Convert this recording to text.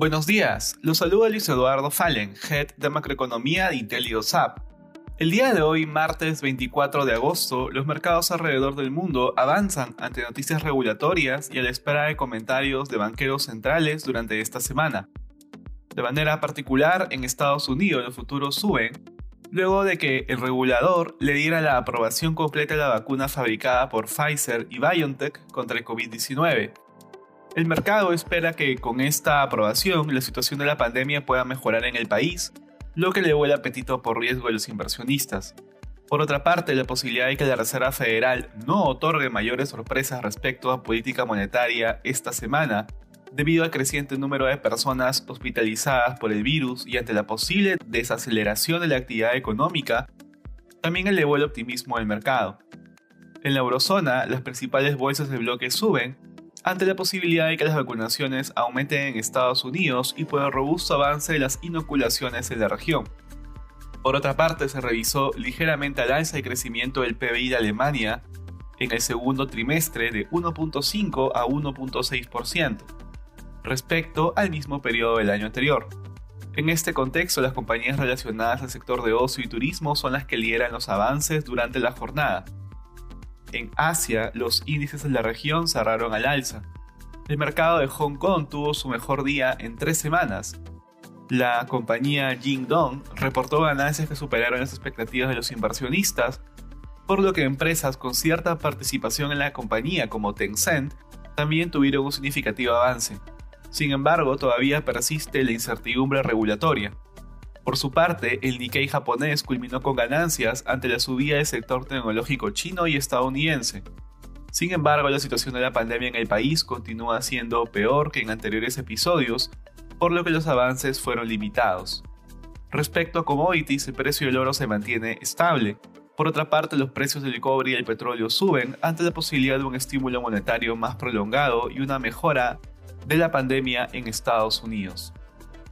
Buenos días, los saluda Luis Eduardo Fallen, Head de Macroeconomía de IntelioSAP. El día de hoy, martes 24 de agosto, los mercados alrededor del mundo avanzan ante noticias regulatorias y a la espera de comentarios de banqueros centrales durante esta semana. De manera particular, en Estados Unidos los futuros suben, luego de que el regulador le diera la aprobación completa de la vacuna fabricada por Pfizer y BioNTech contra el COVID-19 el mercado espera que con esta aprobación la situación de la pandemia pueda mejorar en el país, lo que elevó el apetito por riesgo de los inversionistas. Por otra parte, la posibilidad de que la Reserva Federal no otorgue mayores sorpresas respecto a política monetaria esta semana, debido al creciente número de personas hospitalizadas por el virus y ante la posible desaceleración de la actividad económica, también elevó el optimismo del mercado. En la eurozona, las principales bolsas de bloque suben, ante la posibilidad de que las vacunaciones aumenten en Estados Unidos y por el robusto avance de las inoculaciones en la región. Por otra parte, se revisó ligeramente al alza el crecimiento del PBI de Alemania en el segundo trimestre de 1.5 a 1.6%, respecto al mismo periodo del año anterior. En este contexto, las compañías relacionadas al sector de ocio y turismo son las que lideran los avances durante la jornada, en Asia, los índices de la región cerraron al alza. El mercado de Hong Kong tuvo su mejor día en tres semanas. La compañía Jingdong reportó ganancias que superaron las expectativas de los inversionistas, por lo que empresas con cierta participación en la compañía como Tencent también tuvieron un significativo avance. Sin embargo, todavía persiste la incertidumbre regulatoria. Por su parte, el Nikkei japonés culminó con ganancias ante la subida del sector tecnológico chino y estadounidense. Sin embargo, la situación de la pandemia en el país continúa siendo peor que en anteriores episodios, por lo que los avances fueron limitados. Respecto a commodities, el precio del oro se mantiene estable. Por otra parte, los precios del cobre y el petróleo suben ante la posibilidad de un estímulo monetario más prolongado y una mejora de la pandemia en Estados Unidos.